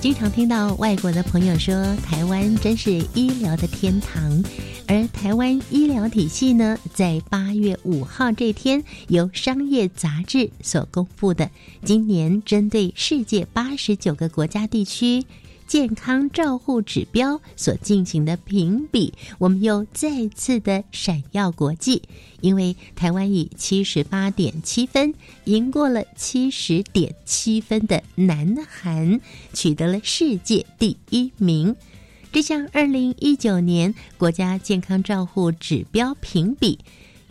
经常听到外国的朋友说，台湾真是医疗的天堂。而台湾医疗体系呢，在八月五号这天，由商业杂志所公布的，今年针对世界八十九个国家地区。健康照护指标所进行的评比，我们又再次的闪耀国际，因为台湾以七十八点七分赢过了七十点七分的南韩，取得了世界第一名。这项二零一九年国家健康照护指标评比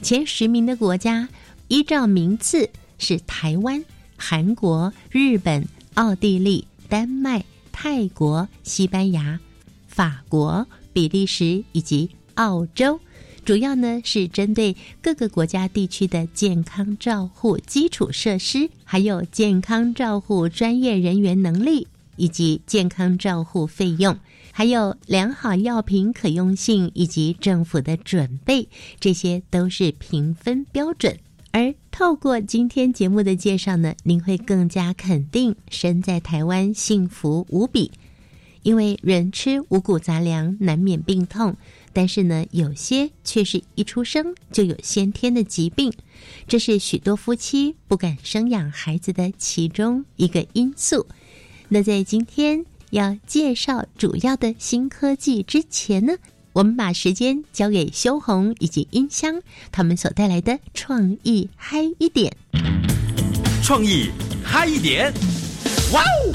前十名的国家，依照名次是台湾、韩国、日本、奥地利、丹麦。泰国、西班牙、法国、比利时以及澳洲，主要呢是针对各个国家地区的健康照护基础设施，还有健康照护专业人员能力，以及健康照护费用，还有良好药品可用性以及政府的准备，这些都是评分标准。而透过今天节目的介绍呢，您会更加肯定身在台湾幸福无比。因为人吃五谷杂粮难免病痛，但是呢，有些却是一出生就有先天的疾病，这是许多夫妻不敢生养孩子的其中一个因素。那在今天要介绍主要的新科技之前呢？我们把时间交给修红以及音箱，他们所带来的创意嗨一点，创意嗨一点，哇哦！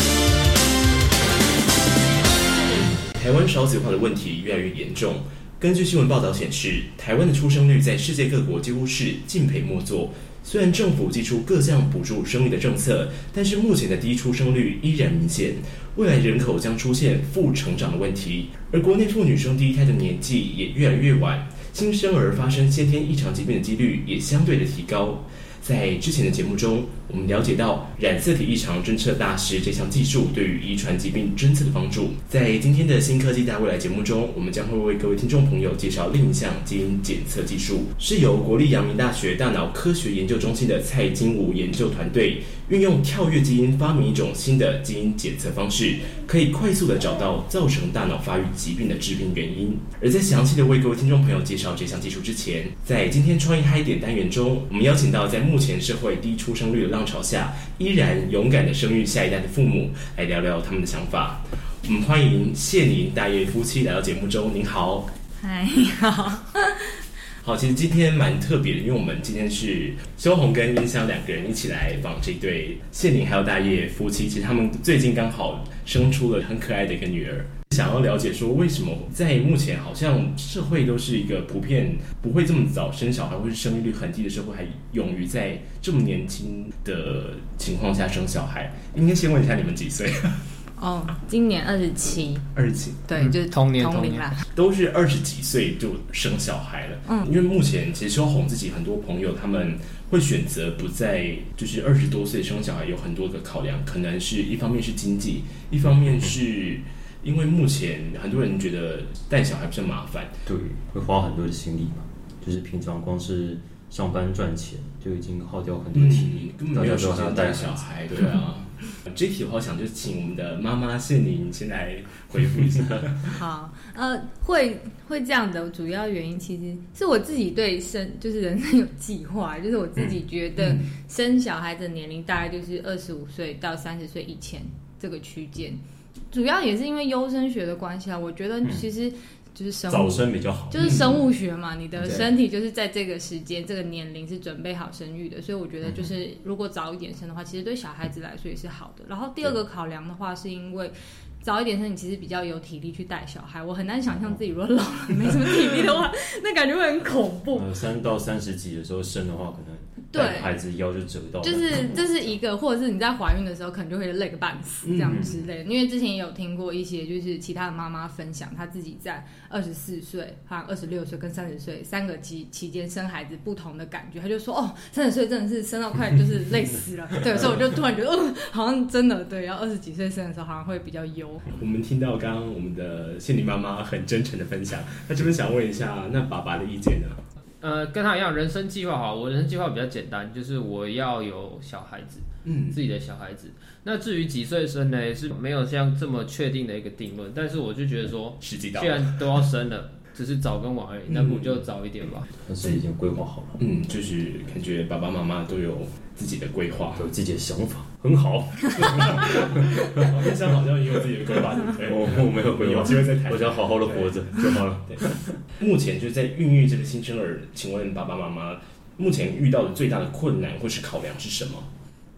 台湾少子化的问题越来越严重。根据新闻报道显示，台湾的出生率在世界各国几乎是敬陪末座。虽然政府寄出各项补助生育的政策，但是目前的低出生率依然明显。未来人口将出现负成长的问题，而国内妇女生第一胎的年纪也越来越晚，新生儿发生先天异常疾病的几率也相对的提高。在之前的节目中，我们了解到染色体异常侦测大师这项技术对于遗传疾病侦测的帮助。在今天的新科技大未来节目中，我们将会为各位听众朋友介绍另一项基因检测技术，是由国立阳明大学大脑科学研究中心的蔡金武研究团队。运用跳跃基因发明一种新的基因检测方式，可以快速的找到造成大脑发育疾病的致病原因。而在详细的为各位听众朋友介绍这项技术之前，在今天创意嗨点单元中，我们邀请到在目前社会低出生率的浪潮下，依然勇敢的生育下一代的父母，来聊聊他们的想法。我们欢迎谢宁大业夫妻来到节目中。您好，嗨，你好。好，其实今天蛮特别的，因为我们今天是修红跟音香两个人一起来访这对谢宁还有大叶夫妻。其实他们最近刚好生出了很可爱的一个女儿，想要了解说为什么在目前好像社会都是一个普遍不会这么早生小孩，或是生育率很低的社会，还勇于在这么年轻的情况下生小孩。应该先问一下你们几岁？哦，今年二十七，二十七，对，就是同年同龄啦，都是二十几岁就生小孩了。嗯，因为目前其实修红自己很多朋友他们会选择不在就是二十多岁生小孩，有很多个考量，可能是一方面是经济，一方面是因为目前很多人觉得带小孩比较麻烦，对，会花很多的心力嘛，就是平常光是上班赚钱就已经耗掉很多体力，根本没有时间带小孩，对啊。这题的话，想就请我们的妈妈谢宁先来回复一下。好，呃，会会这样的主要原因，其实是我自己对生就是人生有计划，就是我自己觉得生小孩的年龄大概就是二十五岁到三十岁以前这个区间，主要也是因为优生学的关系啊。我觉得其实。就是生早生比较好，就是生物学嘛，你的身体就是在这个时间、这个年龄是准备好生育的，所以我觉得就是如果早一点生的话，其实对小孩子来说也是好的。然后第二个考量的话，是因为早一点生，你其实比较有体力去带小孩。我很难想象自己如果老了没什么体力的话，那感觉会很恐怖。三到三十几的时候生的话，可能对孩子腰就折到了，就是这是一个，或者是你在怀孕的时候可能就会累个半死这样之类的。因为之前也有听过一些，就是其他的妈妈分享，她自己在二十四岁、好像二十六岁跟三十岁三个期期间生孩子不同的感觉，她就说哦，三十岁真的是生到快就是累死了。对，所以我就突然觉得，哦，好像真的对，要二十几岁生的时候好像会比较优。我们听到刚刚我们的仙女妈妈很真诚的分享，那这边想问一下，那爸爸的意见呢？呃，跟他一样，人生计划哈，我人生计划比较简单，就是我要有小孩子，嗯，自己的小孩子。那至于几岁生呢，是没有像这么确定的一个定论，但是我就觉得说，既然都要生了，只是早跟晚而已，那不如就早一点吧。但是已经规划好了，嗯，就是感觉爸爸妈妈都有自己的规划，有自己的想法，很好。医生好像也有自己的规划，对不对？我我没有规划，有机会再谈我想好好的活着就好了。目前就是在孕育这个新生儿，请问爸爸妈妈目前遇到的最大的困难或是考量是什么？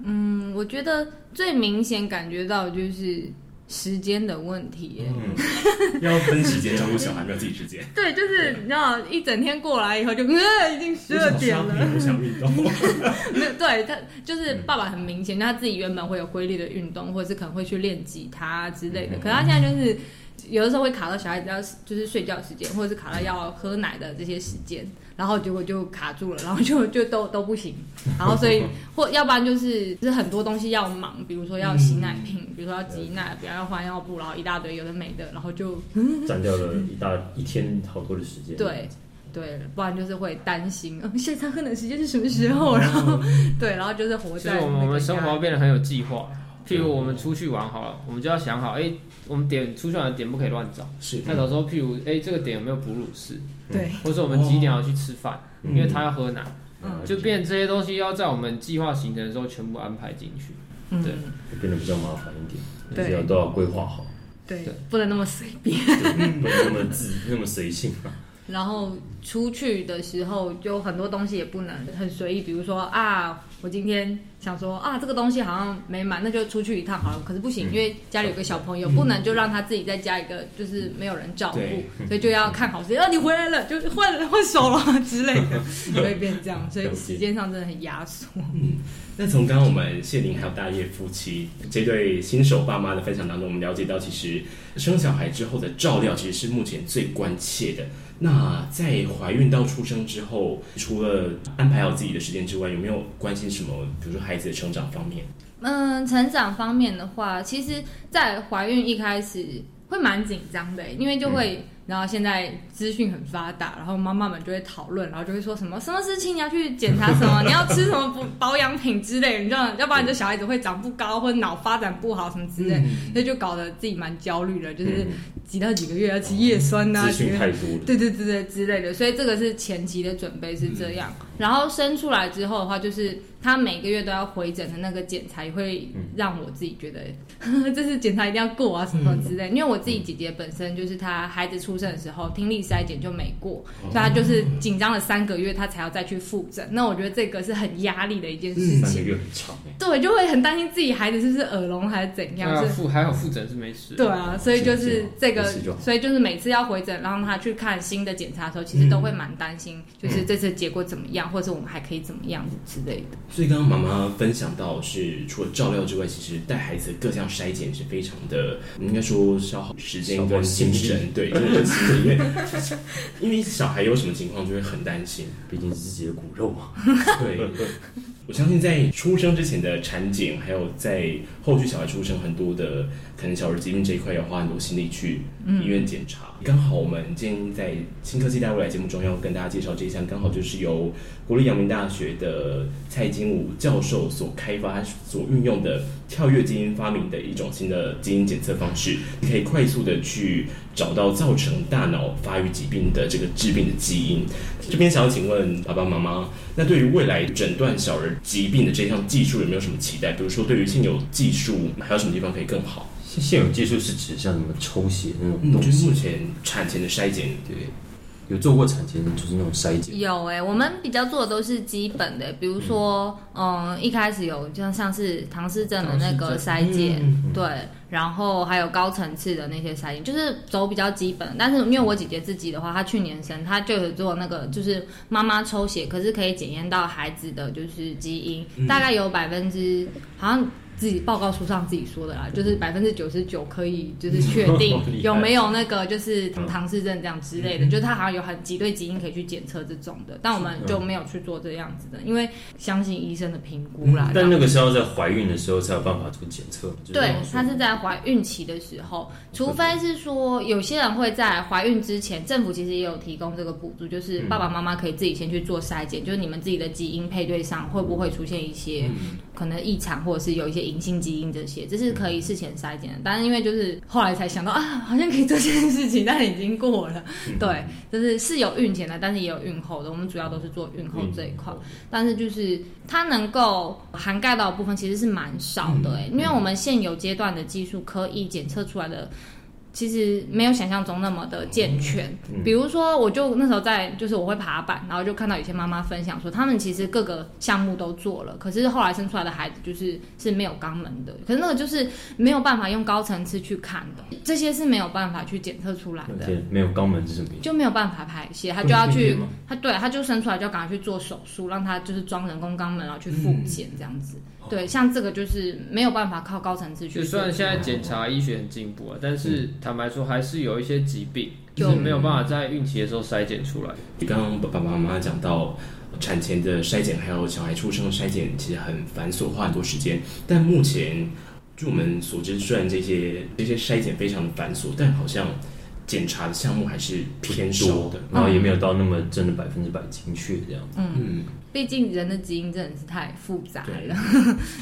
嗯，我觉得最明显感觉到就是时间的问题要分时间照顾小孩，不要自己时间。对，就是你知道，一整天过来以后就，呃，已经十二点了。不想运动。没有，对他就是爸爸很明显，他自己原本会有规律的运动，或者是可能会去练吉他之类的。可是他现在就是有的时候会卡到小孩子要就是睡觉时间，或者是卡到要喝奶的这些时间，然后结果就卡住了，然后就就都都不行。然后所以或要不然就是就是很多东西要忙，比如说要洗奶瓶，比如说要挤奶，比如要换尿布，然后一大堆有的没的，然后就占掉了一大一天好多的时间。对。对，不然就是会担心，嗯，下一餐喝奶时间是什么时候？然后，对，然后就是活在我们我们生活变得很有计划。譬如我们出去玩好了，我们就要想好，哎，我们点出去玩的点不可以乱找。是。那有时候，譬如，哎，这个点有没有哺乳室？对。或者我们几点要去吃饭？因为他要喝奶。嗯。就变这些东西要在我们计划行程的时候全部安排进去。嗯。对。就变得比较麻烦一点，对，要都要规划好。对。不能那么随便。不能那么自那么随性然后出去的时候，就很多东西也不能很随意。比如说啊，我今天想说啊，这个东西好像没买，那就出去一趟好了。可是不行，因为家里有个小朋友，不能就让他自己在家一个就是没有人照顾，所以就要看好时间。啊，你回来了，就换换手了之类的，就会变这样。所以时间上真的很压缩。嗯，那从刚刚我们谢玲还有大叶夫妻这对新手爸妈的分享当中，我们了解到，其实生小孩之后的照料其实是目前最关切的。那在怀孕到出生之后，除了安排好自己的时间之外，有没有关心什么？比如说孩子的成长方面？嗯，成长方面的话，其实，在怀孕一开始会蛮紧张的，因为就会。然后现在资讯很发达，然后妈妈们就会讨论，然后就会说什么什么事情你要去检查什么，你要吃什么保保养品之类，你知道，要不然你的小孩子会长不高或者脑发展不好什么之类，所以就搞得自己蛮焦虑的，就是挤到几个月要吃叶酸呐，资讯太多了，对对对对之类的，所以这个是前期的准备是这样。然后生出来之后的话，就是他每个月都要回诊的那个检查，也会让我自己觉得 这是检查一定要过啊什么之类，因为我自己姐姐本身就是她孩子出生的时候听力筛检就没过，所以她就是紧张了三个月，她才要再去复诊。那我觉得这个是很压力的一件事情，三个月很长对，就会很担心自己孩子是不是耳聋还是怎样。是复还好复诊是没事。对啊，所以就是这个，所以就是每次要回诊，然后他去看新的检查的时候，其实都会蛮担心，就是这次结果怎么样，或者我们还可以怎么样子之类的。所以刚刚妈妈分享到，是除了照料之外，其实带孩子各项筛检是非常的，应该说消耗时间跟精神，对，就是因为 因为小孩有什么情况就会很担心，毕竟是自己的骨肉嘛。对，我相信在出生之前的产检，还有在后续小孩出生很多的可能小儿疾病这一块，要花很多心力去医院检查。刚好我们今天在新科技大未来节目中要跟大家介绍这一项，刚好就是由国立阳明大学的蔡金武教授所开发、所运用的跳跃基因发明的一种新的基因检测方式，可以快速的去找到造成大脑发育疾病的这个致病的基因。这边想要请问爸爸妈妈，那对于未来诊断小儿疾病的这项技术有没有什么期待？比如说，对于现有技术还有什么地方可以更好？现有技术是指像什么抽血那种东西？就是目前产前的筛检，对。有做过产前就是那种筛检，有哎、我们比较做的都是基本的，比如说，嗯，一开始有就像是唐氏症的那个筛检，嗯对，然后还有高层次的那些筛检，就是走比较基本。但是因为我姐姐自己的话，她去年生，她就有做那个，就是妈妈抽血，可是可以检验到孩子的就是基因，嗯大概有百分之好像。自己报告书上自己说的啦，就是百分之九十九可以就是确定 有没有那个就是唐唐氏症这样之类的，就是他好像有很几对基因可以去检测这种的，但我们就没有去做这样子的，因为相信医生的评估啦。但那个是要在怀孕的时候才有办法做检测。对那种，说她是在怀孕期的时候，除非是说有些人会在怀孕之前，政府其实也有提供这个补助，就是爸爸妈妈可以自己先去做筛检，就是你们自己的基因配对上会不会出现一些可能异常，或者是有一些隐性基因这些，这是可以事前筛检的。但是因为就是后来才想到啊，好像可以做这件事情，但已经过了。对，就是是有孕前的，但是也有孕后的，我们主要都是做孕后这一块。但是就是它能够涵盖到的部分其实是蛮少的、欸，因为我们现有阶段的技术可以检测出来的。其实没有想象中那么的健全，比如说，我就那时候在，就是我会爬板，然后就看到有些妈妈分享说，他们其实各个项目都做了，可是后来生出来的孩子就是是没有肛门的，可是那个就是没有办法用高层次去看的，这些是没有办法去检测出来的。对没有肛门是什么意思？就没有办法排泄，他就要去他对他就生出来就赶快去做手术，让他就是装人工肛门，然后去复检这样子。对，像这个就是没有办法靠高层次去。就虽然现在检查医学很进步啊，但是坦白说还是有一些疾病，就就是没有办法在孕期的时候筛检出来。你刚刚爸爸妈妈讲到产前的筛检，还有小孩出生的筛检，其实很繁琐，花很多时间。但目前据我们所知，虽然这些这些筛检非常的繁琐，但好像检查的项目还是偏少的。然后也没有到那么真的百分之百精确这样。嗯，毕竟人的基因真的是太复杂了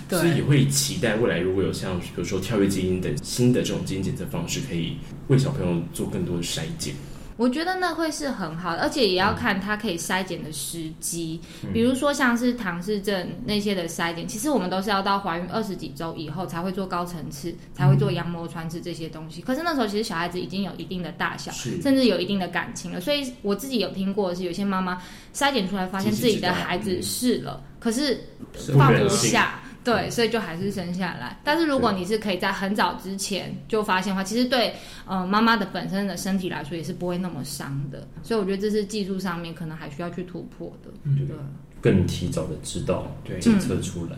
对 了。所以也，会期待未来如果有像比如说跳跃基因等新的这种基因检测方式，可以为小朋友做更多的筛检。我觉得那会是很好的，而且也要看它可以筛检的时机。比如说像是唐氏症那些的筛检，其实我们都是要到怀孕二十几周以后才会做高层次，才会做羊膜穿刺这些东西。可是那时候其实小孩子已经有一定的大小，甚至有一定的感情了，所以我自己有听过的是有些妈妈筛检出来发现自己的孩子是了，可是放不下。对，所以就还是生下来。但是如果你是可以在很早之前就发现的话，其实对呃妈妈的本身的身体来说也是不会那么伤的。所以我觉得这是技术上面可能还需要去突破的。对，更提早的知道对检测出来。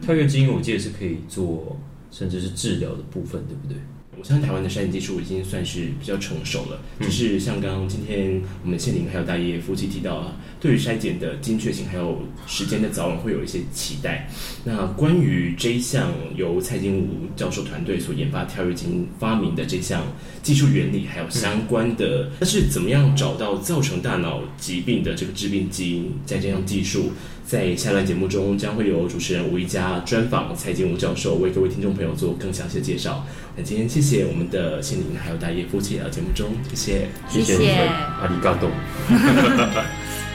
跳跃基因我记得是可以做，甚至是治疗的部分，对不对？我相信台湾的筛检技术已经算是比较成熟了，就是像刚刚今天我们谢林还有大爷夫妻提到啊，对于筛检的精确性还有时间的早晚会有一些期待。那关于这一项由蔡金武教授团队所研发跳跃基因发明的这项技术原理，还有相关的，那是怎么样找到造成大脑疾病的这个致病基因？在这项技术，在下段节目中将会有主持人吴一佳专访蔡金武教授，为各位听众朋友做更详细的介绍。那今天谢谢我们的心灵还有大业夫妻来到节目中，谢谢。谢谢阿里嘎多。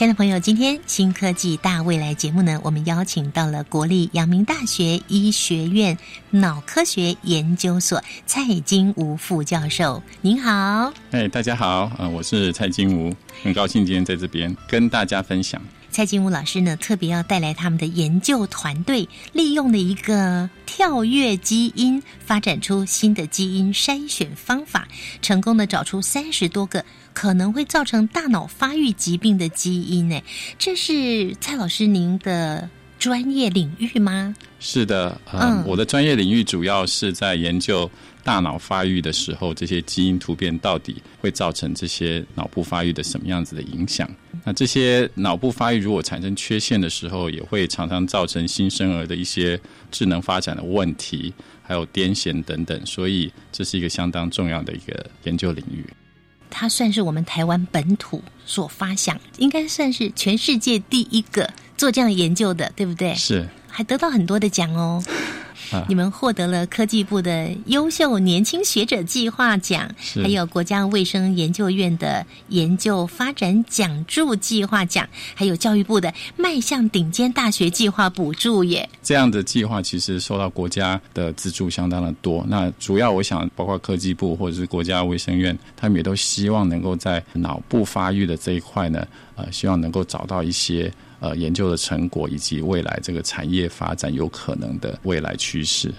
亲爱的朋友，今天新科技大未来节目呢，我们邀请到了国立阳明大学医学院脑科学研究所蔡金吾副教授，您好。哎，大家好，呃，我是蔡金吾，很高兴今天在这边跟大家分享。蔡金武老师呢，特别要带来他们的研究团队利用的一个跳跃基因，发展出新的基因筛选方法，成功的找出三十多个可能会造成大脑发育疾病的基因。呢，这是蔡老师您的专业领域吗？是的，呃，嗯我的专业领域主要是在研究大脑发育的时候，这些基因突变到底会造成这些脑部发育的什么样子的影响。那这些脑部发育如果产生缺陷的时候，也会常常造成新生儿的一些智能发展的问题，还有癫痫等等。所以这是一个相当重要的一个研究领域。它算是我们台湾本土所发想，应该算是全世界第一个做这样研究的，对不对？是还得到很多的奖哦。啊你们获得了科技部的优秀年轻学者计划奖，还有国家卫生研究院的研究发展奖助计划奖，还有教育部的迈向顶尖大学计划补助耶。这样的计划，其实受到国家的资助相当的多。那主要我想，包括科技部或者是国家卫生院，他们也都希望能够在脑部发育的这一块呢，呃，希望能够找到一些呃研究的成果，以及未来这个产业发展有可能的未来趋势。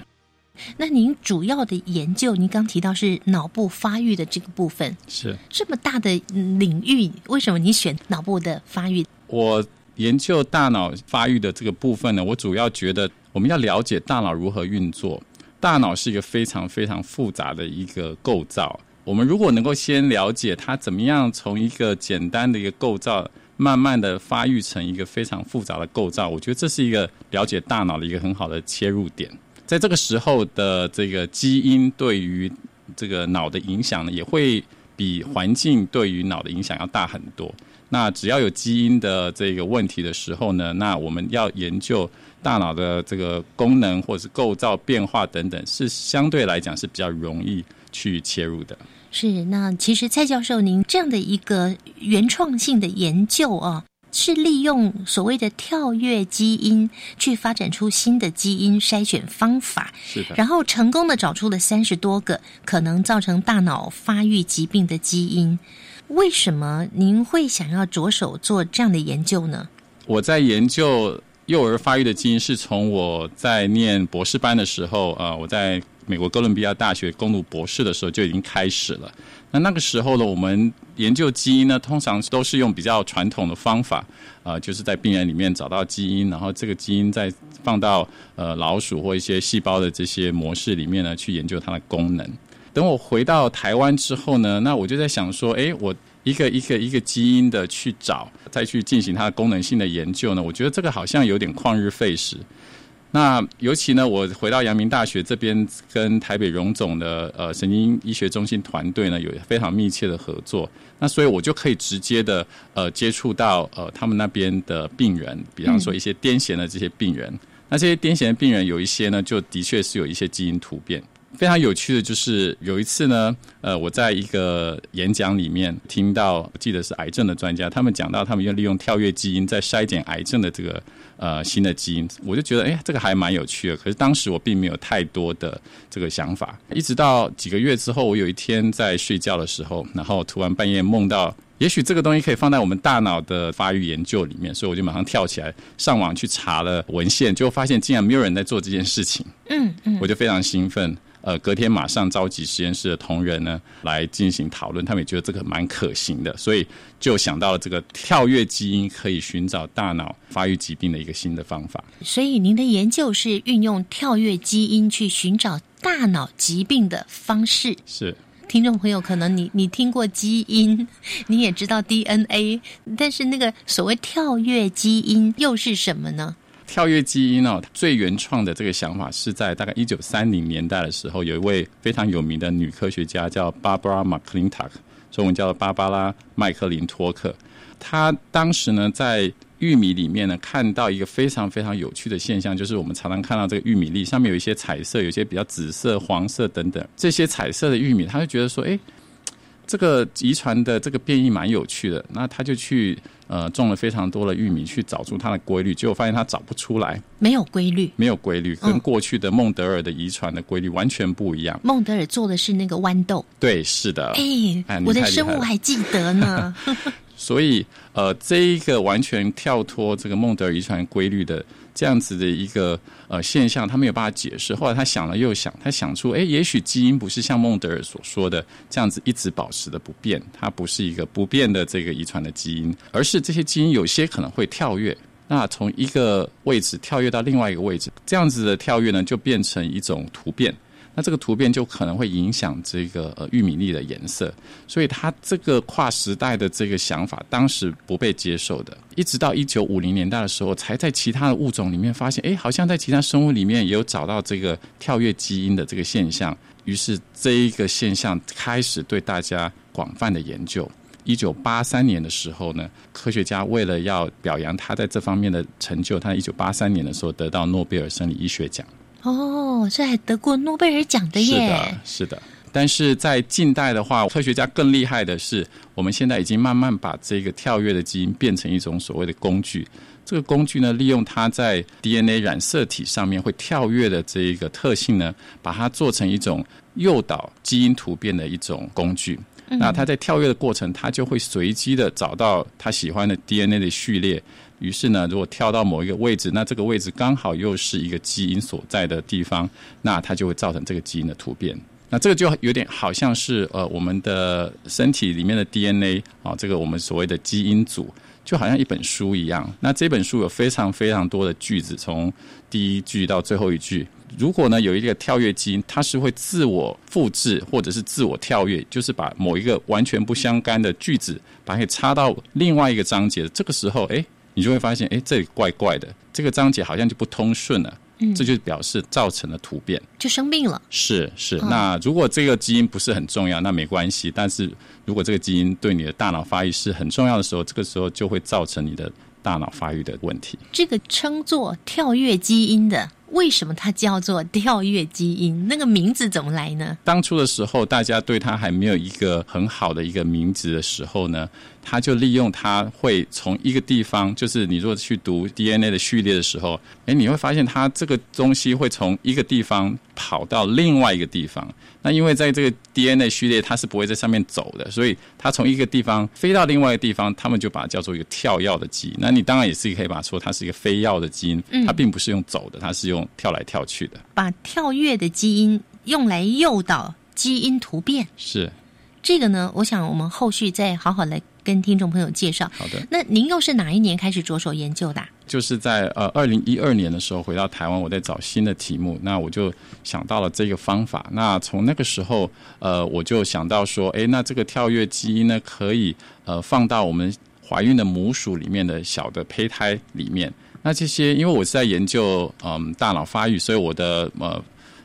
那您主要的研究，您刚提到是脑部发育的这个部分，是这么大的嗯领域，为什么你选脑部的发育？我研究大脑发育的这个部分呢，我主要觉得我们要了解大脑如何运作。大脑是一个非常非常复杂的一个构造。我们如果能够先了解它怎么样从一个简单的一个构造，慢慢的发育成一个非常复杂的构造，我觉得这是一个了解大脑的一个很好的切入点。在这个时候的这个基因对于这个脑的影响呢，也会比环境对于脑的影响要大很多。那只要有基因的这个问题的时候呢，那我们要研究大脑的这个功能或者是构造变化等等，是相对来讲是比较容易去切入的。是，那其实蔡教授，您这样的一个原创性的研究啊，是利用所谓的跳跃基因去发展出新的基因筛选方法，是的，然后成功的找出了三十多个可能造成大脑发育疾病的基因。为什么您会想要着手做这样的研究呢？我在研究幼儿发育的基因，是从我在念博士班的时候，呃，我在美国哥伦比亚大学攻读博士的时候就已经开始了。那那个时候呢，我们研究基因呢，通常都是用比较传统的方法，呃，就是在病人里面找到基因，然后这个基因再放到呃老鼠或一些细胞的这些模式里面呢，去研究它的功能。等我回到台湾之后呢，那我就在想说，诶，我一个一个一个基因的去找，再去进行它的功能性的研究呢，我觉得这个好像有点旷日费时。那尤其呢，我回到阳明大学这边，跟台北荣总的呃神经医学中心团队呢有非常密切的合作。那所以我就可以直接的呃接触到呃他们那边的病人，比方说一些癫痫的这些病人。那这些癫痫的病人有一些呢，就的确是有一些基因突变。非常有趣的就是有一次呢，呃，我在一个演讲里面听到，我记得是癌症的专家，他们讲到他们要利用跳跃基因在筛检癌症的这个呃新的基因，我就觉得哎，这个还蛮有趣的。可是当时我并没有太多的这个想法，一直到几个月之后，我有一天在睡觉的时候，然后突然半夜梦到。也许这个东西可以放在我们大脑的发育研究里面，所以我就马上跳起来上网去查了文献，结果发现竟然没有人在做这件事情。嗯嗯，我就非常兴奋。呃，隔天马上召集实验室的同仁呢来进行讨论，他们也觉得这个蛮可行的，所以就想到了这个跳跃基因可以寻找大脑发育疾病的一个新的方法。所以您的研究是运用跳跃基因去寻找大脑疾病的方式。是。听众朋友，可能你你听过基因，你也知道 DNA，但是那个所谓跳跃基因又是什么呢？跳跃基因哦，最原创的这个想法是在大概一九三零年代的时候，有一位非常有名的女科学家叫 Barbara McClintock，中文叫做芭芭拉麦克林托克。她当时呢在玉米里面呢看到一个非常非常有趣的现象，就是我们常常看到这个玉米粒上面有一些彩色，有些比较紫色、黄色等等这些彩色的玉米，她就觉得说，哎。这个遗传的这个变异蛮有趣的，那她就去呃种了非常多的玉米，去找出它的规律，结果发现它找不出来，没有规律，没有规律，跟过去的孟德尔的遗传的规律完全不一样。孟德尔做的是那个豌豆，对，是的，哎，我的生物还记得呢。所以呃，这一个完全跳脱这个孟德尔遗传规律的。这样子的一个呃现象，他没有办法解释。后来他想了又想，他想出，哎，也许基因不是像孟德尔所说的这样子一直保持的不变，它不是一个不变的这个遗传的基因，而是这些基因有些可能会跳跃，那从一个位置跳跃到另外一个位置，这样子的跳跃呢，就变成一种突变。那这个突变就可能会影响这个呃玉米粒的颜色，所以他这个跨时代的这个想法，当时不被接受的，一直到一九五零年代的时候，才在其他的物种里面发现，哎，好像在其他生物里面也有找到这个跳跃基因的这个现象，于是这一个现象开始对大家广泛的研究。一九八三年的时候呢，科学家为了要表扬他在这方面的成就，他一九八三年的时候得到诺贝尔生理医学奖。哦，这还得过诺贝尔奖的耶！是的，是的。但是在近代的话，科学家更厉害的是，我们现在已经慢慢把这个跳跃的基因变成一种所谓的工具。这个工具呢，利用它在 DNA 染色体上面会跳跃的这一个特性呢，把它做成一种诱导基因突变的一种工具。那它在跳跃的过程，它就会随机的找到它喜欢的 DNA 的序列。于是呢，如果跳到某一个位置，那这个位置刚好又是一个基因所在的地方，那它就会造成这个基因的突变。那这个就有点好像是呃我们的身体里面的 DNA 啊，这个我们所谓的基因组，就好像一本书一样。那这本书有非常非常多的句子，从第一句到最后一句。如果呢有一个跳跃基因，它是会自我复制或者是自我跳跃，就是把某一个完全不相干的句子，把它给插到另外一个章节。这个时候，哎，你就会发现，哎，这里怪怪的，这个章节好像就不通顺了。嗯，这就表示造成了突变，就生病了。是是，那如果这个基因不是很重要，那没关系。但是如果这个基因对你的大脑发育是很重要的时候，这个时候就会造成你的大脑发育的问题。这个称作跳跃基因的。为什么它叫做跳跃基因？那个名字怎么来呢？当初的时候，大家对它还没有一个很好的一个名字的时候呢，它就利用它会从一个地方，就是你如果去读 DNA 的序列的时候，哎，你会发现它这个东西会从一个地方跑到另外一个地方。那因为在这个 DNA 序列，它是不会在上面走的，所以它从一个地方飞到另外一个地方，他们就把它叫做一个跳跃的基因。那你当然也是可以把它说它是一个飞跃的基因，它并不是用走的，它是用跳来跳去的。把跳跃的基因用来诱导基因突变，是这个呢？我想我们后续再好好来跟听众朋友介绍。好的，那您又是哪一年开始着手研究的？就是在呃二零一二年的时候回到台湾，我在找新的题目，那我就想到了这个方法。那从那个时候，呃，我就想到说，哎，那这个跳跃基因呢，可以呃放到我们怀孕的母鼠里面的小的胚胎里面。那这些，因为我是在研究嗯大脑发育，所以我的呃。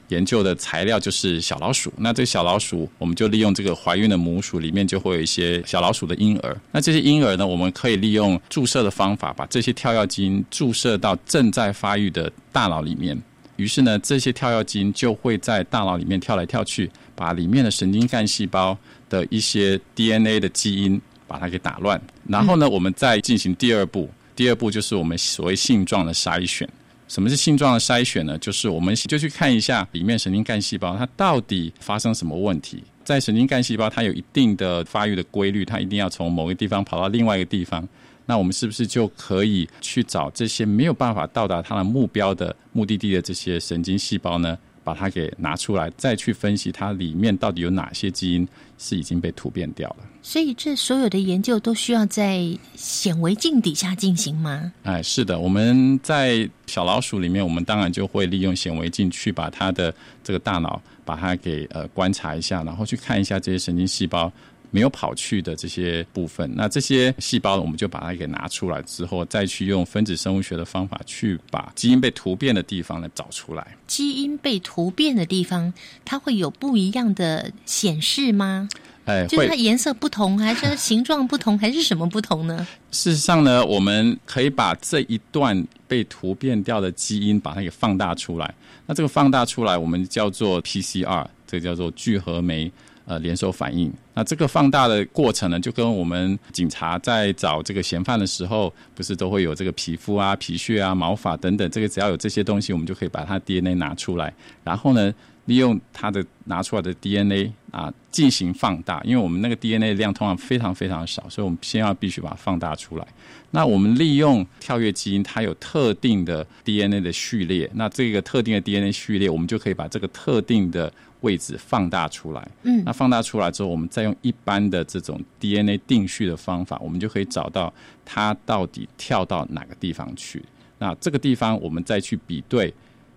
研究的材料就是小老鼠，那这个小老鼠我们就利用这个怀孕的母鼠里面就会有一些小老鼠的婴儿，那这些婴儿呢，我们可以利用注射的方法把这些跳跃基因注射到正在发育的大脑里面，于是呢，这些跳跃基因就会在大脑里面跳来跳去，把里面的神经干细胞的一些 DNA 的基因把它给打乱，然后呢，我们再进行第二步，第二步就是我们所谓性状的筛选。什么是性状的筛选呢？就是我们就去看一下里面神经干细胞它到底发生什么问题。在神经干细胞它有一定的发育的规律，它一定要从某个地方跑到另外一个地方。那我们是不是就可以去找这些没有办法到达它的目标的目的地的这些神经细胞呢？把它给拿出来，再去分析它里面到底有哪些基因是已经被突变掉了。所以，这所有的研究都需要在显微镜底下进行吗？哎，是的，我们在小老鼠里面，我们当然就会利用显微镜去把它的这个大脑把它给呃观察一下，然后去看一下这些神经细胞。没有跑去的这些部分，那这些细胞我们就把它给拿出来之后，再去用分子生物学的方法去把基因被突变的地方呢找出来。基因被突变的地方，它会有不一样的显示吗？哎，就是它颜色不同，还是形状不同，还是什么不同呢？事实上呢，我们可以把这一段被突变掉的基因把它给放大出来。那这个放大出来，我们叫做 PCR，这个叫做聚合酶。呃，连锁反应。那这个放大的过程呢，就跟我们警察在找这个嫌犯的时候，不是都会有这个皮肤啊、皮屑啊、毛发等等，这个只要有这些东西，我们就可以把它 DNA 拿出来，然后呢，利用它的拿出来的 DNA 啊进行放大。因为我们那个 DNA 量通常非常非常少，所以我们先要必须把它放大出来。那我们利用跳跃基因，它有特定的 DNA 的序列，那这个特定的 DNA 序列，我们就可以把这个特定的。位置放大出来，嗯，那放大出来之后，我们再用一般的这种 DNA 定序的方法，我们就可以找到它到底跳到哪个地方去。那这个地方，我们再去比对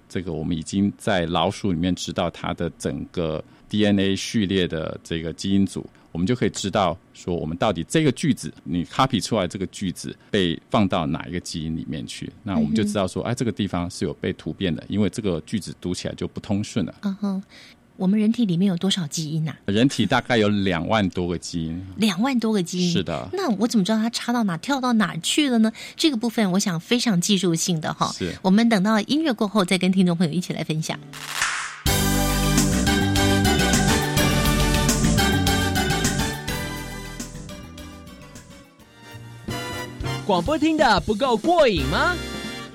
这个，我们已经在老鼠里面知道它的整个 DNA 序列的这个基因组，我们就可以知道说，我们到底这个句子你 copy 出来这个句子被放到哪一个基因里面去。那我们就知道说，哎，这个地方是有被突变的，因为这个句子读起来就不通顺了。嗯哼。我们人体里面有多少基因呐、人体大概有两万多个基因，两万多个基因。是的那我怎么知道它插到哪、跳到哪去了呢？这个部分我想非常技术性的哈。是我们等到音乐过后再跟听众朋友一起来分享。广播听的不够过瘾吗？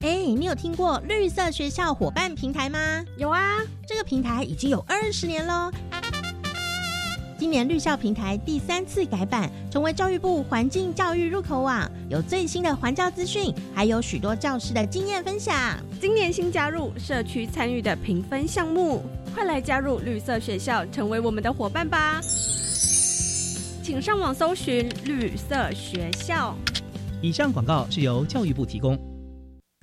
哎，你有听过绿色学校伙伴平台吗？有啊，这个平台已经有二十年喽。今年绿校平台第三次改版，成为教育部环境教育入口网，有最新的环教资讯，还有许多教师的经验分享。今年新加入社区参与的评分项目，快来加入绿色学校，成为我们的伙伴吧！请上网搜寻绿色学校。以上广告是由教育部提供。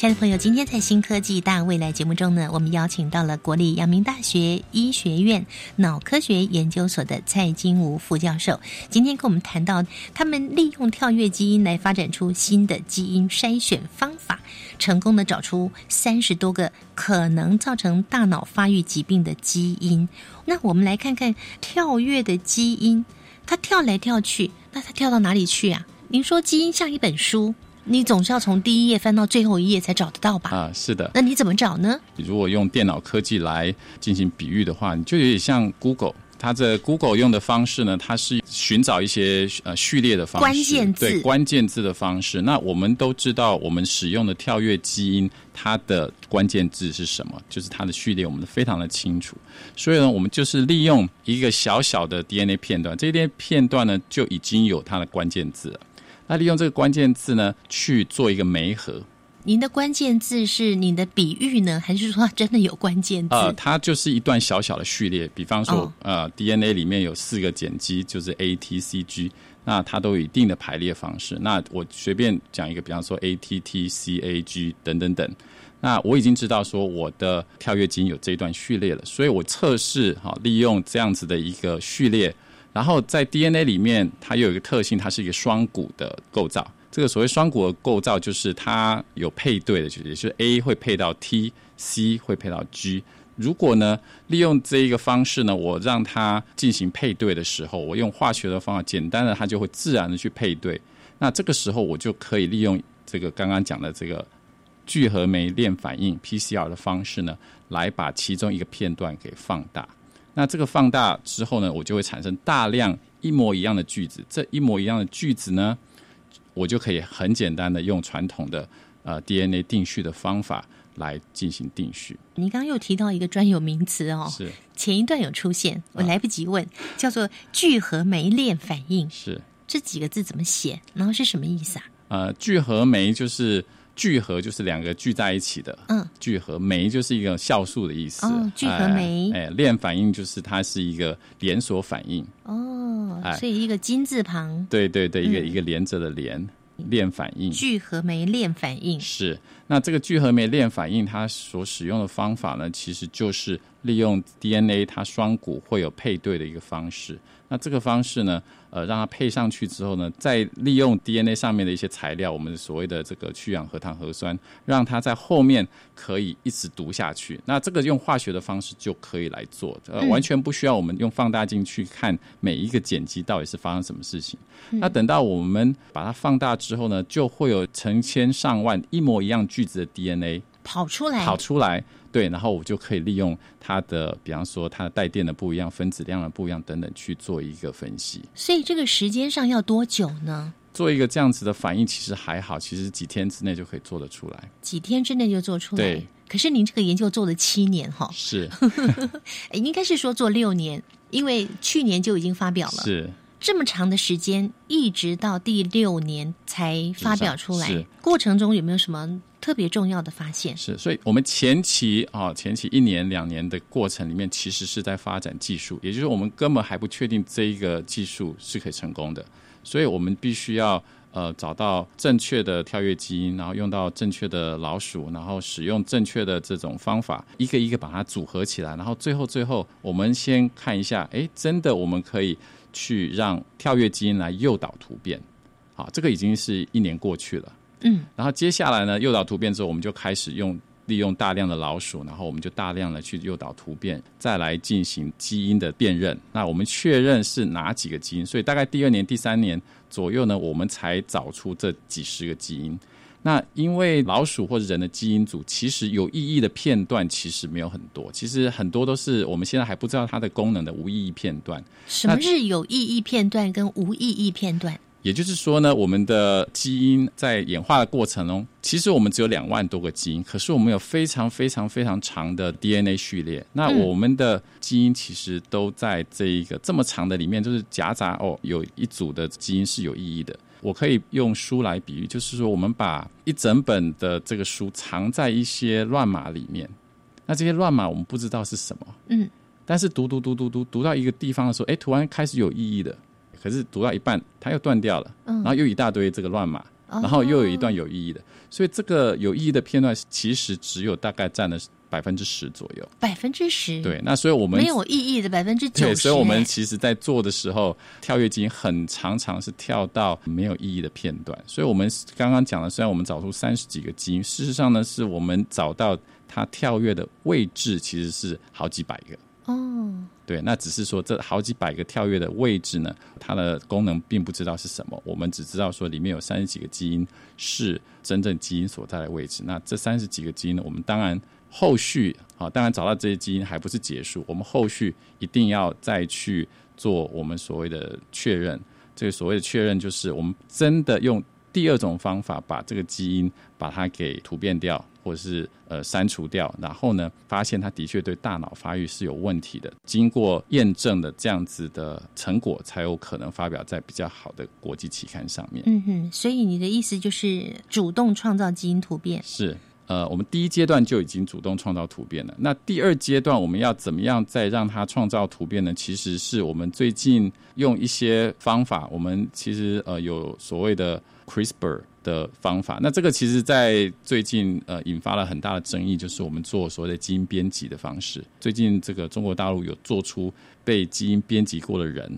亲爱的朋友，今天在新科技大未来节目中呢，我们邀请到了国立阳明大学医学院脑科学研究所的蔡金吾副教授。今天跟我们谈到，他们利用跳跃基因来发展出新的基因筛选方法，成功的找出三十多个可能造成大脑发育疾病的基因。那我们来看看跳跃的基因，它跳来跳去，那它跳到哪里去啊？您说基因像一本书。你总是要从第一页翻到最后一页才找得到吧？啊，是的。那你怎么找呢？如果用电脑科技来进行比喻的话，你就有点像 Google。它这 Google 用的方式呢，它是寻找一些呃序列的方式，关键字对关键字的方式。那我们都知道，我们使用的跳跃基因，它的关键字是什么？就是它的序列，我们非常的清楚。所以呢，我们就是利用一个小小的 DNA 片段，这些片段呢就已经有它的关键字了。那利用这个关键字呢，去做一个媒合。您的关键字是您的比喻呢，还是说真的有关键字？呃，它就是一段小小的序列，比方说，哦、呃，DNA 里面有四个碱基，就是 A、T、C、G，那它都有一定的排列方式。那我随便讲一个，比方说 A、T、T、C、A、G 等等等。那我已经知道说我的跳跃基因有这一段序列了，所以我测试哈，利用这样子的一个序列。然后在 DNA 里面，它有一个特性，它是一个双股的构造。这个所谓双股的构造，就是它有配对的，也就是 A 会配到 T，C 会配到 G。如果呢，利用这一个方式呢，我让它进行配对的时候，我用化学的方法，简单的它就会自然的去配对。那这个时候，我就可以利用这个刚刚讲的这个聚合酶链反应 PCR 的方式呢，来把其中一个片段给放大。那这个放大之后呢，我就会产生大量一模一样的句子。这一模一样的句子呢，我就可以很简单的用传统的呃 DNA 定序的方法来进行定序。你刚刚又提到一个专有名词哦，是前一段有出现，我来不及问，叫做聚合酶链反应。是这几个字怎么写？然后是什么意思啊？呃，聚合酶就是聚合就是两个聚在一起的，嗯，聚合酶就是一个酵素的意思，哦聚合酶。哎，哎链反应就是它是一个连锁反应，哦，哎。所以一个金字旁，对对对，一个、嗯。一个连着的连链反应。聚合酶链反应，是。那这个聚合酶链反应，它所使用的方法呢，其实就是利用 DNA 它双股会有配对的一个方式。那这个方式呢，呃，让它配上去之后呢，再利用 DNA 上面的一些材料，我们所谓的这个去氧核糖核酸，让它在后面可以一直读下去。那这个用化学的方式就可以来做，呃，嗯完全不需要我们用放大镜去看每一个碱基到底是发生什么事情。嗯那等到我们把它放大之后呢，就会有成千上万一模一样句子的 DNA 跑出来，跑出来，对，然后我就可以利用它的，比方说它的带电的不一样、分子量的不一样等等去做一个分析。所以这个时间上要多久呢？做一个这样子的反应，其实还好，其实几天之内就可以做得出来。几天之内就做出来。对，可是您这个研究做了七年哈，是 哎应该是说做六年，因为去年就已经发表了。是，这么长的时间，一直到第六年才发表出来，过程中有没有什么特别重要的发现？是，所以我们前期啊、前期一年两年的过程里面，其实是在发展技术，也就是我们根本还不确定这一个技术是可以成功的，所以我们必须要呃找到正确的跳跃基因，然后用到正确的老鼠，然后使用正确的这种方法，一个一个把它组合起来，然后最后最后我们先看一下，哎，真的我们可以去让跳跃基因来诱导突变，好，这个已经是一年过去了。嗯，然后接下来呢，诱导突变之后，我们就开始用利用大量的老鼠，然后我们就大量的去诱导突变，再来进行基因的辨认。那我们确认是哪几个基因，所以大概第二年、第三年左右呢，我们才找出这几十个基因。那因为老鼠或者人的基因组其实有意义的片段其实没有很多，其实很多都是我们现在还不知道它的功能的无意义片段。什么是有意义片段跟无意义片段？也就是说呢，我们的基因在演化的过程中，其实我们只有两万多个基因，可是我们有非常非常非常长的 DNA 序列。那嗯我们的基因其实都在这一个这么长的里面，就是夹杂哦，有一组的基因是有意义的。我可以用书来比喻，就是说我们把一整本的这个书藏在一些乱码里面，那这些乱码我们不知道是什么，嗯，但是读读读读读读到一个地方的时候，哎，突然开始有意义的，可是读到一半它又断掉了，嗯。然后又一大堆这个乱码，哦然后又有一段有意义的，所以这个有意义的片段其实只有大概占了百分之十左右。百分之十，对，那所以我们没有意义的百分之九所以我们哎其实在做的时候，跳跃基因很常常是跳到没有意义的片段。所以我们刚刚讲了，虽然我们找出三十几个基因，事实上呢，是我们找到它跳跃的位置其实是好几百个。哦，对，那只是说这好几百个跳跃的位置呢，它的功能并不知道是什么，我们只知道说里面有三十几个基因是真正基因所在的位置。那这三十几个基因呢，我们当然后续啊，当然找到这些基因还不是结束，我们后续一定要再去做我们所谓的确认。这个所谓的确认，就是我们真的用第二种方法把这个基因把它给突变掉，或者是呃删除掉，然后呢，发现它的确对大脑发育是有问题的。经过验证的这样子的成果，才有可能发表在比较好的国际期刊上面。嗯哼，所以你的意思就是主动创造基因突变，是，呃，我们第一阶段就已经主动创造突变了。那第二阶段我们要怎么样再让它创造突变呢？其实是我们最近用一些方法，我们其实呃有所谓的 CRISPR 的方法。那这个其实在最近呃引发了很大的争议，就是我们做所谓的基因编辑的方式。最近这个中国大陆有做出被基因编辑过的人，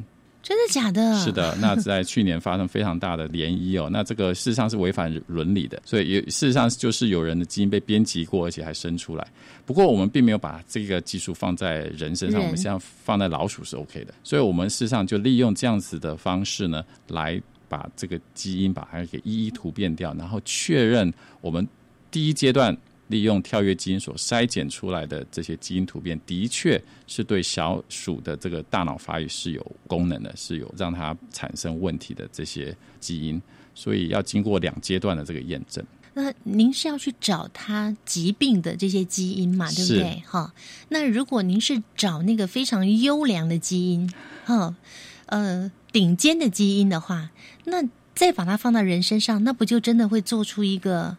真的假的？是的，那在去年发生非常大的涟漪哦。那这个事实上是违反伦理的，所以也事实上就是有人的基因被编辑过，而且还生出来。不过我们并没有把这个技术放在人身上，我们现在放在老鼠是 OK 的。所以我们事实上就利用这样子的方式呢，来把这个基因把它给一一突变掉，然后确认我们第一阶段。利用跳跃基因所筛检出来的这些基因突变，的确是对小鼠的这个大脑发育是有功能的，是有让它产生问题的这些基因，所以要经过两阶段的这个验证。那您是要去找它疾病的这些基因嘛，对不对？哈，那如果您是找那个非常优良的基因，哈，呃，顶尖的基因的话，那再把它放到人身上，那不就真的会做出一个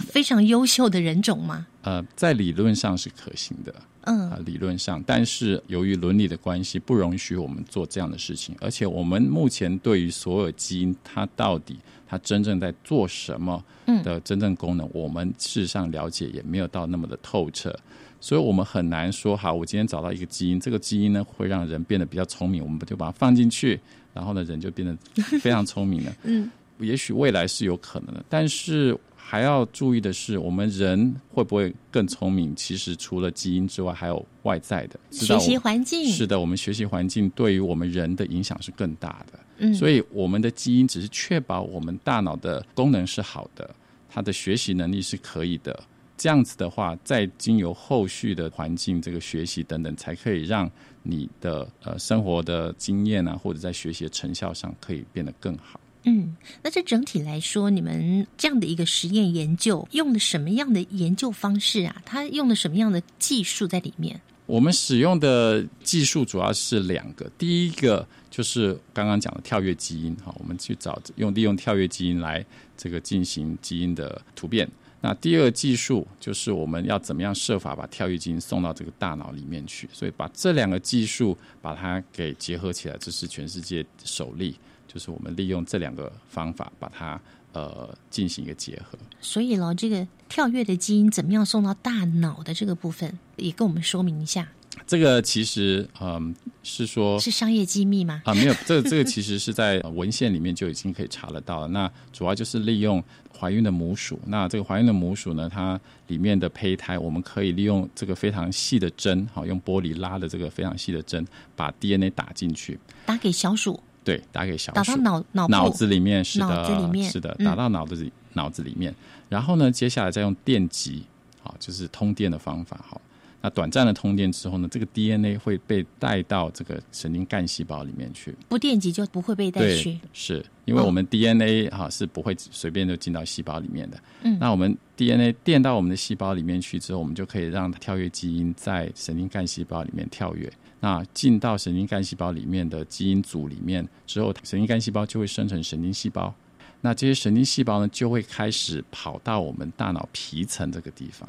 非常优秀的人种吗？呃，在理论上是可行的，嗯啊，理论上，但是由于伦理的关系，不容许我们做这样的事情。而且我们目前对于所有基因，它到底它真正在做什么嗯的真正功能，我们事实上了解也没有到那么的透彻，所以我们很难说，好，我今天找到一个基因，这个基因呢会让人变得比较聪明，我们就把它放进去，然后呢，人就变得非常聪明了。嗯，也许未来是有可能的，但是还要注意的是，我们人会不会更聪明？其实除了基因之外，还有外在的学习环境是的，我们学习环境对于我们人的影响是更大的。嗯所以我们的基因只是确保我们大脑的功能是好的，它的学习能力是可以的。这样子的话，再经由后续的环境、这个学习等等，才可以让你的呃生活的经验啊，或者在学习的成效上可以变得更好。嗯，那这整体来说，你们这样的一个实验研究用的什么样的研究方式啊？它用的什么样的技术在里面？我们使用的技术主要是两个，第一个就是刚刚讲的跳跃基因，哈，我们去找用利用跳跃基因来这个进行基因的突变。那第二个技术就是我们要怎么样设法把跳跃基因送到这个大脑里面去，所以把这两个技术把它给结合起来，这是全世界首例，就是我们利用这两个方法把它呃进行一个结合。所以咯，这个跳跃的基因怎么样送到大脑的这个部分，也跟我们说明一下，这个其实嗯是说是商业机密吗？啊，没有，这个这个其实是在文献里面就已经可以查得到了。那主要就是利用怀孕的母鼠，那这个怀孕的母鼠呢，它里面的胚胎，我们可以利用这个非常细的针，好，用玻璃拉的这个非常细的针，把 DNA 打进去，打给小鼠，对，打给小鼠，打到脑脑脑子里面，是的，脑子里面是的，嗯打到脑子里、脑子里面。然后呢，接下来再用电极，好，就是通电的方法，好。那短暂的通电之后呢，这个 DNA 会被带到这个神经干细胞里面去。不电极就不会被带去，。是因为我们 DNA 哈、是不会随便就进到细胞里面的。嗯那我们 DNA 电到我们的细胞里面去之后，我们就可以让跳跃基因在神经干细胞里面跳跃。那进到神经干细胞里面的基因组里面之后，神经干细胞就会生成神经细胞。那这些神经细胞呢，就会开始跑到我们大脑皮层这个地方。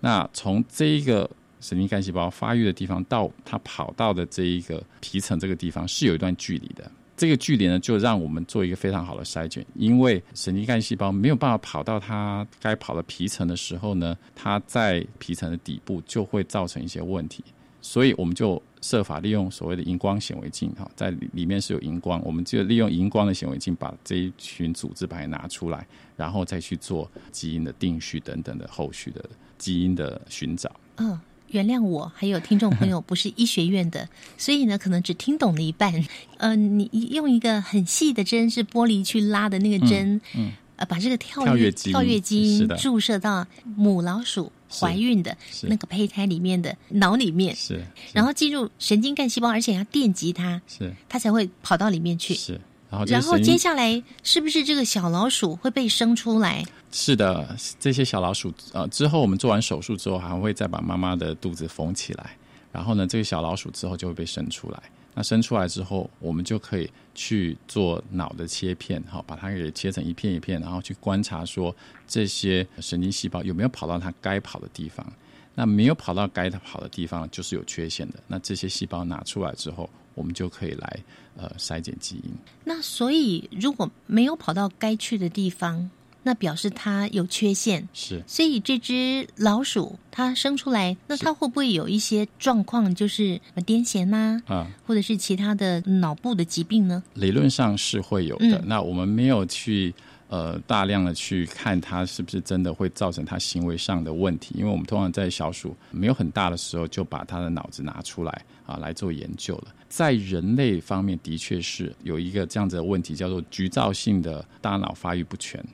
那从这一个神经干细胞发育的地方到它跑到的这一个皮层这个地方是有一段距离的。这个距离呢，就让我们做一个非常好的筛选，因为神经干细胞没有办法跑到它该跑的皮层的时候呢，它在皮层的底部就会造成一些问题，所以我们就设法利用所谓的荧光显微镜，哈，在里里面是有荧光，我们就利用荧光的显微镜把这一群组织把它拿出来，然后再去做基因的定序等等的后续的基因的寻找。嗯，原谅我，还有听众朋友不是医学院的，所以呢，可能只听懂了一半。呃，你用一个很细的针，是玻璃去拉的那个针，嗯呃，把这个跳跳跃基因跃跃基因注射到母老鼠怀孕的那个胚胎里面的脑里面，是然后进入神经干细胞，而且要电击它，是它才会跑到里面去。是，然后然后接下来是不是这个小老鼠会被生出来？是的，这些小老鼠呃之后我们做完手术之后，还会再把妈妈的肚子缝起来，然后呢，这个小老鼠之后就会被生出来。那生出来之后，我们就可以去做脑的切片，好，把它给切成一片一片，然后去观察说这些神经细胞有没有跑到它该跑的地方。那没有跑到该跑的地方，就是有缺陷的。那这些细胞拿出来之后，我们就可以来呃筛检基因。那所以如果没有跑到该去的地方，那表示它有缺陷。是所以这只老鼠它生出来，那它会不会有一些状况，就是呃癫痫呐、啊。或者是其他的脑部的疾病呢？理论上是会有的。嗯那我们没有去呃大量的去看它是不是真的会造成它行为上的问题，因为我们通常在小鼠没有很大的时候就把它的脑子拿出来啊来做研究了。在人类方面，的确是有一个这样子的问题，叫做局灶性的大脑发育不全。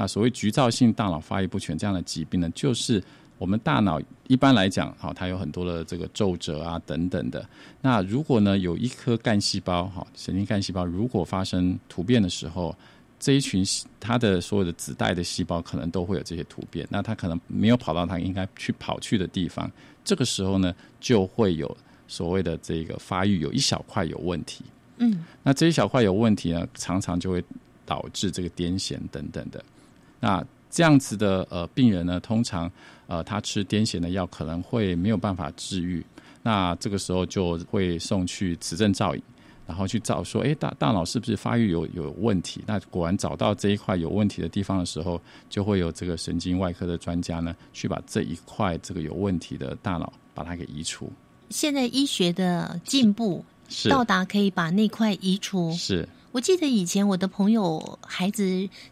那所谓局灶性大脑发育不全这样的疾病呢，就是我们大脑一般来讲，好，它有很多的这个皱褶啊等等的。那如果呢有一颗干细胞，哈，神经干细胞如果发生突变的时候，这一群细它的所有的子代的细胞可能都会有这些突变，那它可能没有跑到它应该去跑去的地方，这个时候呢就会有所谓的这个发育有一小块有问题。嗯，那这一小块有问题呢，常常就会导致这个癫痫等等的。那这样子的呃病人呢，通常呃他吃癫痫的药可能会没有办法治愈，那这个时候就会送去磁振造影。然后去找说，哎，大大脑是不是发育有有问题？那果然找到这一块有问题的地方的时候，就会有这个神经外科的专家呢，去把这一块这个有问题的大脑把它给移除。现在医学的进步是到达可以把那块移除。是我记得以前我的朋友孩子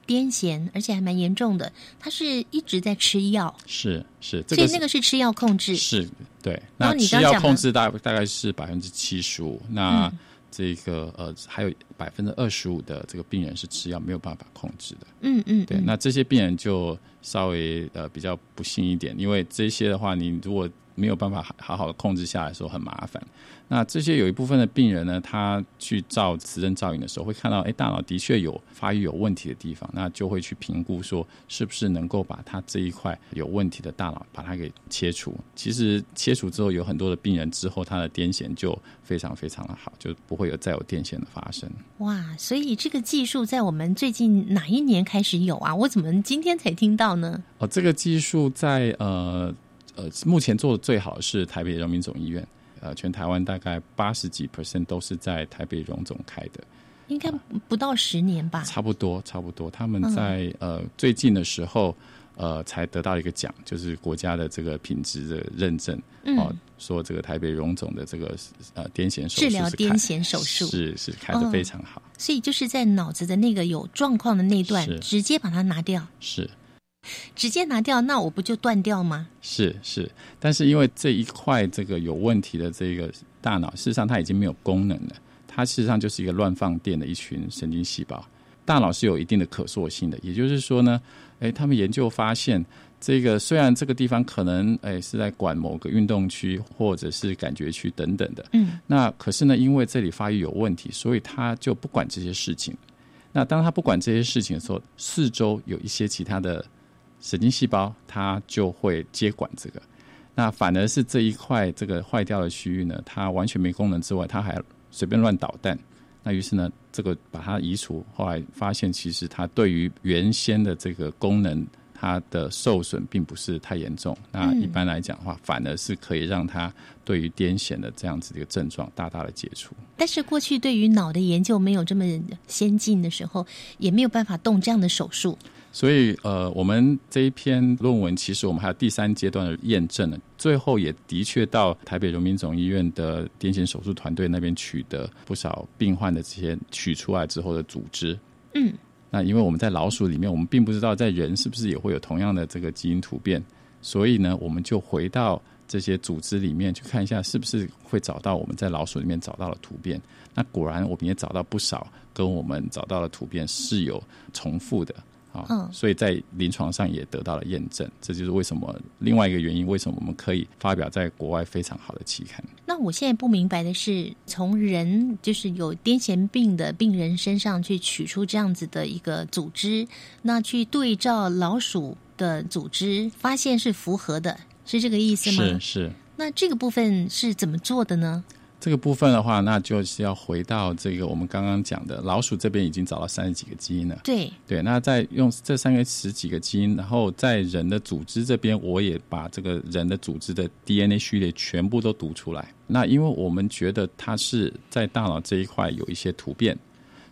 癫痫，而且还蛮严重的，他是一直在吃药，是是，这所以那个是吃药控制。是对。那吃药控制大大概是百分之七十五，那嗯这个呃还有百分之二十五的这个病人是吃药没有办法控制的。嗯嗯，对，嗯那这些病人就稍微呃比较不幸一点，因为这些的话，你如果没有办法好好好的控制下来的时候，很麻烦。那这些有一部分的病人呢，他去照磁振造影的时候，会看到，哎，大脑的确有发育有问题的地方，那就会去评估说，是不是能够把他这一块有问题的大脑把它给切除。其实切除之后，有很多的病人之后，他的癫痫就非常非常的好，就不会有再有癫痫的发生。哇，所以这个技术在我们最近哪一年开始有啊？我怎么今天才听到呢？哦，这个技术在呃呃目前做的最好是台北人民总医院，呃，全台湾大概八十几 percent 都是在台北荣总开的，应该不到十年吧？差不多差不多。他们嗯在、呃最近的时候，呃才得到一个奖，就是国家的这个品质的认证，嗯哦，说这个台北荣总的这个呃癫痫手术治疗癫痫手术是是开的非常好，所以就是在脑子的那个有状况的那段，直接把它拿掉，是。直接拿掉，那我不就断掉吗？是是，但是因为这一块这个有问题的这个大脑，事实上它已经没有功能了，它事实上就是一个乱放电的一群神经细胞。大脑是有一定的可塑性的，也就是说呢，诶，他们研究发现，这个虽然这个地方可能诶是在管某个运动区或者是感觉区等等的，嗯，那可是呢，因为这里发育有问题，所以他就不管这些事情。那当他不管这些事情的时候，四周有一些其他的神经细胞，它就会接管这个。那反而是这一块这个坏掉的区域呢，它完全没功能之外，它还随便乱捣蛋。那于是呢，这个把它移除，后来发现其实它对于原先的这个功能，它的受损并不是太严重。那一般来讲的话，反而是可以让它对于癫痫的这样子的一个症状大大的解除。但是过去对于脑的研究没有这么先进的时候，也没有办法动这样的手术。所以，呃，我们这一篇论文，其实我们还有第三阶段的验证呢。最后也的确到台北荣民总医院的癫痫手术团队那边取得不少病患的这些取出来之后的组织。嗯，那因为我们在老鼠里面，我们并不知道在人是不是也会有同样的这个基因突变，所以呢，我们就回到这些组织里面去看一下，是不是会找到我们在老鼠里面找到的突变。那果然，我们也找到不少跟我们找到的突变是有重复的。啊、嗯所以在临床上也得到了验证，这就是为什么另外一个原因，为什么我们可以发表在国外非常好的期刊。那我现在不明白的是，从人就是有癫痫病的病人身上去取出这样子的一个组织，那去对照老鼠的组织，发现是符合的，是这个意思吗？是是，那这个部分是怎么做的呢？这个部分的话，那就是要回到这个我们刚刚讲的，老鼠这边已经找到三十几个基因了。对，对，那再用这三个十几个基因，然后在人的组织这边，我也把这个人的组织的 DNA 序列全部都读出来。那因为我们觉得它是在大脑这一块有一些突变，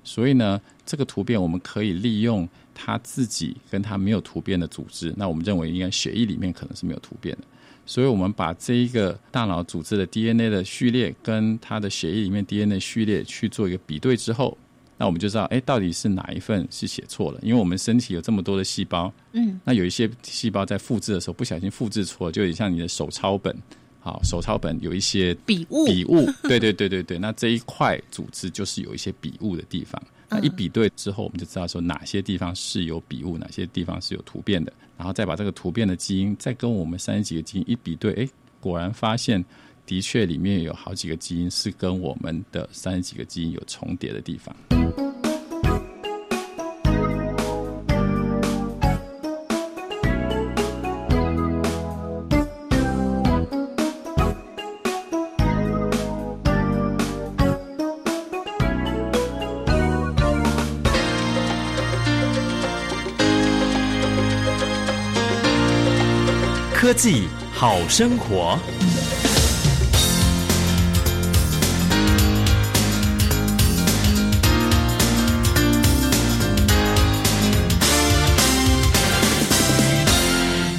所以呢，这个突变我们可以利用它自己跟它没有突变的组织。那我们认为应该血液里面可能是没有突变的。所以我们把这一个大脑组织的 DNA 的序列跟它的血液里面 DNA 序列去做一个比对之后，那我们就知道，哎，到底是哪一份是写错了？因为我们身体有这么多的细胞，嗯，那有一些细胞在复制的时候不小心复制错了，就有点像你的手抄本，好，手抄本有一些笔误，笔误，对对对对对，那这一块组织就是有一些笔误的地方。那一比对之后，我们就知道说哪些地方是有笔误，哪些地方是有突变的，然后再把这个突变的基因再跟我们三十几个基因一比对，哎，果然发现的确里面有好几个基因是跟我们的三十几个基因有重叠的地方。技好生活。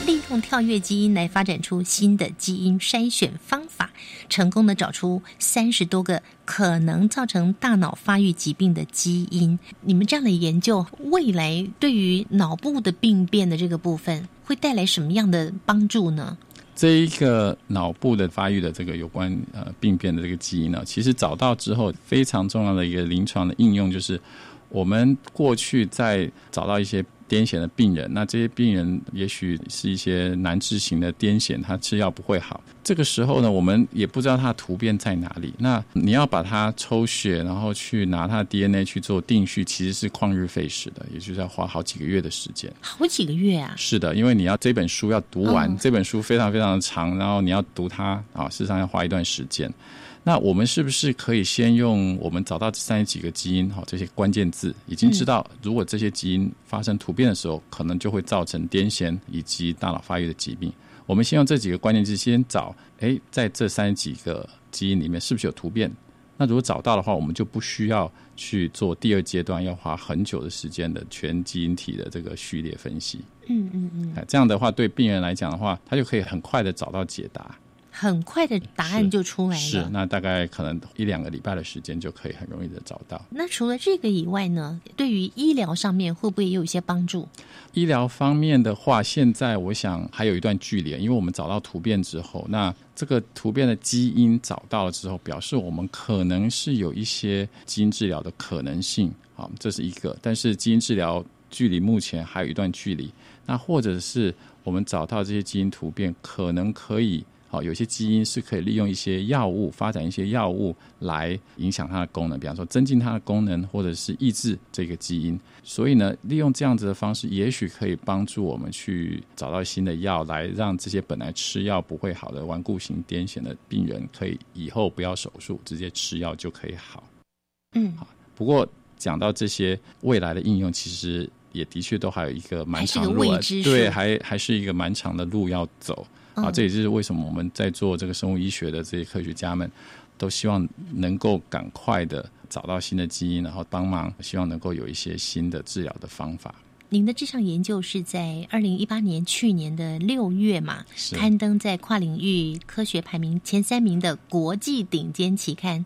利用跳跃基因来发展出新的基因筛选方法，成功的找出三十多个可能造成大脑发育疾病的基因。你们这样的研究，未来对于脑部的病变的这个部分，会带来什么样的帮助呢？这一个脑部的发育的这个有关呃病变的这个基因呢，其实找到之后非常重要的一个临床的应用，就是我们过去在找到一些癫痫的病人，那这些病人也许是一些难治型的癫痫，他吃药不会好。这个时候呢，我们也不知道他的突变在哪里。那你要把它抽血，然后去拿他的 DNA 去做定序，其实是旷日费时的，也就是要花好几个月的时间。好几个月啊！是的，因为你要这本书要读完，哦这本书非常非常的长，然后你要读它啊，事实上要花一段时间。那我们是不是可以先用我们找到这三十几个基因哈这些关键字，已经知道如果这些基因发生突变的时候，可能就会造成癫痫以及大脑发育的疾病。我们先用这几个关键字先找，诶，在这三十几个基因里面是不是有突变？那如果找到的话，我们就不需要去做第二阶段要花很久的时间的全基因体的这个序列分析。嗯嗯嗯，哎，这样的话对病人来讲的话，他就可以很快的找到解答。很快的答案就出来了。是，那大概可能一两个礼拜的时间就可以很容易的找到。那除了这个以外呢，对于医疗上面会不会也有一些帮助？医疗方面的话，现在我想还有一段距离，因为我们找到突变之后，那这个突变的基因找到了之后，表示我们可能是有一些基因治疗的可能性，好，这是一个。但是基因治疗距离目前还有一段距离。那或者是我们找到这些基因突变，可能可以。好，有些基因是可以利用一些药物发展一些药物来影响它的功能，比方说增进它的功能，或者是抑制这个基因。所以呢，利用这样子的方式，也许可以帮助我们去找到新的药，来让这些本来吃药不会好的顽固型癫痫的病人，可以以后不要手术，直接吃药就可以好。嗯，好不过讲到这些未来的应用，其实也的确都还有一个蛮长的路对，还还是一个蛮长的路要走。啊，嗯这也就是为什么我们在做这个生物医学的这些科学家们，都希望能够赶快的找到新的基因，然后帮忙，希望能够有一些新的治疗的方法。您的这项研究是在二零一八年去年的六月嘛，刊登在跨领域科学排名前三名的国际顶尖期刊。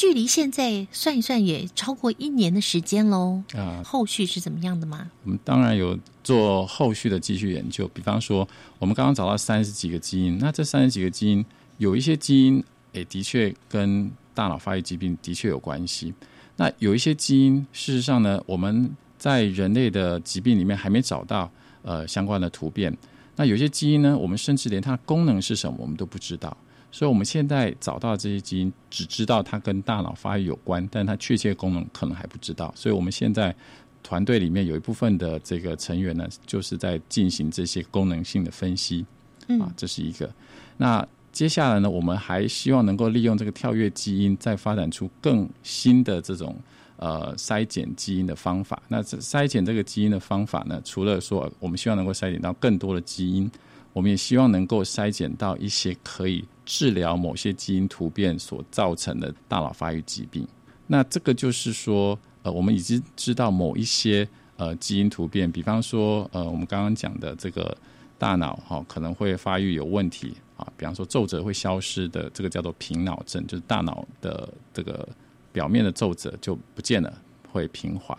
距离现在算一算，也超过一年的时间喽。啊后续是怎么样的吗？我们当然有做后续的继续研究，比方说，我们刚刚找到三十几个基因，那这三十几个基因有一些基因，诶，的确跟大脑发育疾病的确有关系。那有一些基因，事实上呢，我们在人类的疾病里面还没找到呃相关的突变。那有些基因呢，我们甚至连它的功能是什么，我们都不知道。所以我们现在找到这些基因，只知道它跟大脑发育有关，但它确切功能可能还不知道。所以我们现在团队里面有一部分的这个成员呢，就是在进行这些功能性的分析。嗯啊，这是一个。那接下来呢，我们还希望能够利用这个跳跃基因，再发展出更新的这种呃筛检基因的方法。那这筛检这个基因的方法呢，除了说我们希望能够筛检到更多的基因，我们也希望能够筛检到一些可以治疗某些基因突变所造成的大脑发育疾病。那这个就是说，呃，我们已经知道某一些呃基因突变，比方说呃我们刚刚讲的这个大脑哈、可能会发育有问题啊，比方说皱褶会消失的，这个叫做平脑症，就是大脑的这个表面的皱褶就不见了，会平滑。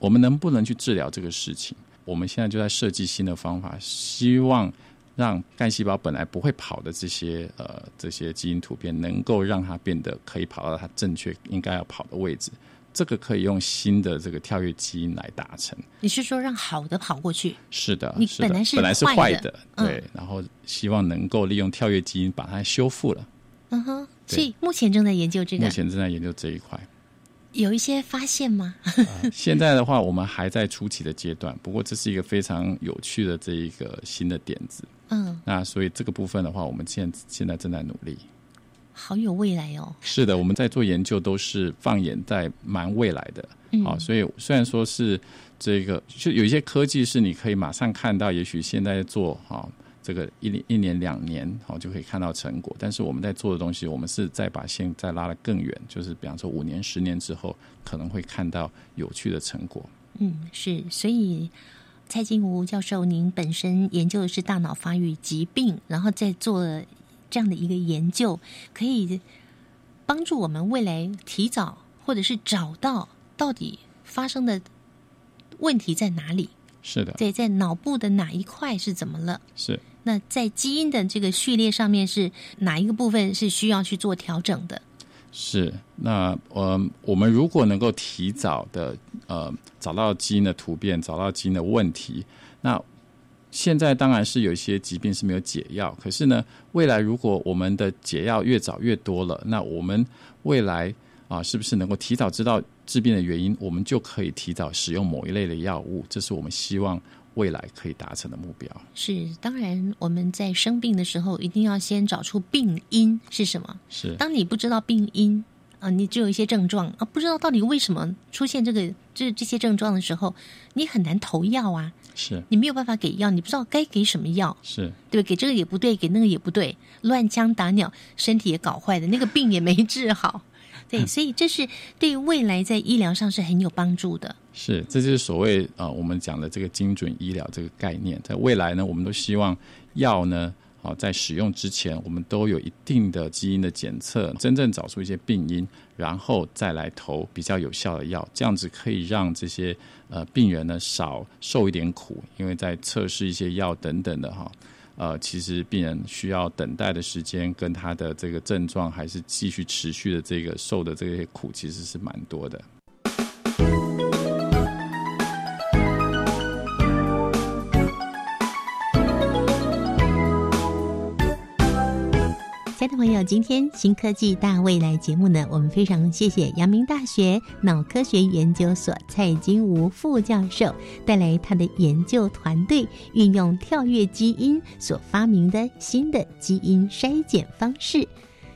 我们能不能去治疗这个事情？我们现在就在设计新的方法，希望让干细胞本来不会跑的这些呃这些基因突变，能够让它变得可以跑到它正确应该要跑的位置。这个可以用新的这个跳跃基因来达成。你是说让好的跑过去？是的，你是本来是本来是坏的，嗯对，然后希望能够利用跳跃基因把它修复了。嗯哼，所以目前正在研究这个目，前正在研究这一块。有一些发现吗？现在的话，我们还在初期的阶段，不过这是一个非常有趣的这一个新的点子。嗯，那所以这个部分的话，我们现现在正在努力。好有未来哦。是的，我们在做研究都是放眼在蛮未来的。嗯好，所以虽然说是这个，就有一些科技是你可以马上看到，也许现在做哈，这个一年一年两年好就可以看到成果。但是我们在做的东西，我们是在把线再拉得更远，就是比方说五年、十年之后，可能会看到有趣的成果。嗯，是，所以蔡金吴教授，您本身研究的是大脑发育疾病，然后再做这样的一个研究，可以帮助我们未来提早或者是找到到底发生的问题在哪里。是的，对，在脑部的哪一块是怎么了？是。那在基因的这个序列上面是哪一个部分是需要去做调整的？是。那呃，我们如果能够提早的呃找到基因的突变，找到基因的问题，那现在当然是有一些疾病是没有解药。可是呢，未来如果我们的解药越早越多了，那我们未来啊，是不是能够提早知道？治病的原因，我们就可以提早使用某一类的药物，这是我们希望未来可以达成的目标。是，当然我们在生病的时候，一定要先找出病因是什么。是，当你不知道病因啊，你只有一些症状啊，不知道到底为什么出现这个这这些症状的时候，你很难投药啊。是，你没有办法给药，你不知道该给什么药。是，对给这个也不对，给那个也不对，乱枪打鸟，身体也搞坏的，那个病也没治好。对，所以这是对未来在医疗上是很有帮助的。是，这就是所谓啊，我们讲的这个精准医疗这个概念。在未来呢，我们都希望药呢，啊，在使用之前，我们都有一定的基因的检测，真正找出一些病因，然后再来投比较有效的药。这样子可以让这些呃病人呢少受一点苦，因为在测试一些药等等的哈。呃，呃其实病人需要等待的时间，跟他的这个症状还是继续持续的这个受的这些苦，其实是蛮多的。亲爱的朋友，今天新科技大未来节目呢，我们非常谢谢阳明大学脑科学研究所蔡金吴副教授带来他的研究团队运用跳跃基因所发明的新的基因筛检方式。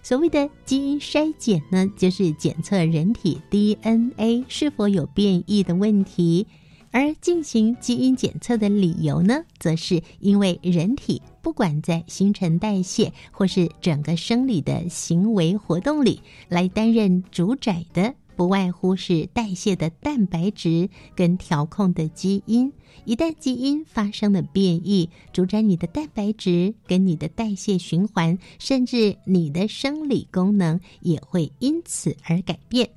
所谓的基因筛检呢，就是检测人体 DNA 是否有变异的问题。而进行基因检测的理由呢，则是因为人体不管在新陈代谢或是整个生理的行为活动里，来担任主宰的，不外乎是代谢的蛋白质跟调控的基因。一旦基因发生了变异，主宰你的蛋白质跟你的代谢循环，甚至你的生理功能也会因此而改变。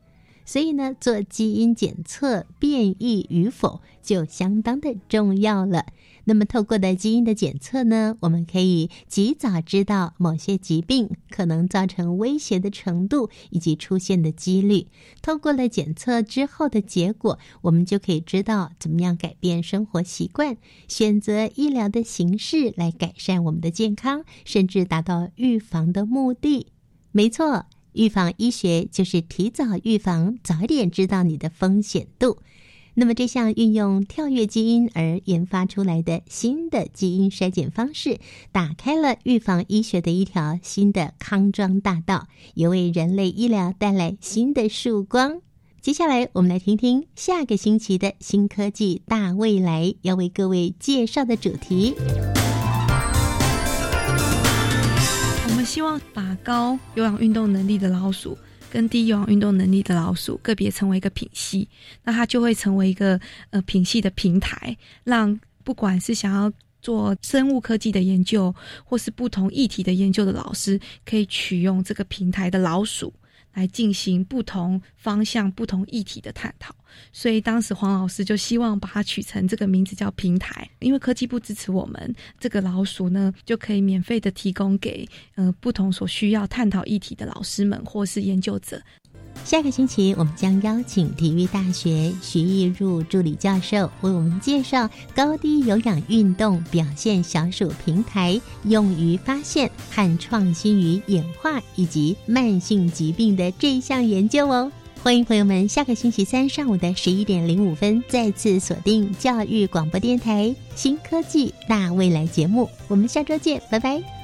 所以呢，做基因检测变异与否就相当的重要了。那么，透过的基因的检测呢，我们可以及早知道某些疾病可能造成威胁的程度以及出现的几率。透过了检测之后的结果，我们就可以知道怎么样改变生活习惯，选择医疗的形式来改善我们的健康，甚至达到预防的目的。没错。预防医学就是提早预防，早一点知道你的风险度。那么，这项运用跳跃基因而研发出来的新的基因筛检方式，打开了预防医学的一条新的康庄大道，也为人类医疗带来新的曙光。接下来，我们来听听下个星期的新科技大未来要为各位介绍的主题。我们希望把高有氧运动能力的老鼠跟低有氧运动能力的老鼠个别成为一个品系，那它就会成为一个呃品系的平台，让不管是想要做生物科技的研究，或是不同议题的研究的老师，可以取用这个平台的老鼠。来进行不同方向、不同议题的探讨，所以当时黄老师就希望把它取成这个名字叫“平台”，因为科技部支持我们，这个老鼠呢就可以免费的提供给呃不同所需要探讨议题的老师们或是研究者。下个星期，我们将邀请体育大学徐义入助理教授为我们介绍高低有氧运动表现小鼠平台用于发现和创新于演化以及慢性疾病的这一项研究哦。欢迎朋友们下个星期三上午的十一点零五分再次锁定教育广播电台新科技大未来节目，我们下周见，拜拜。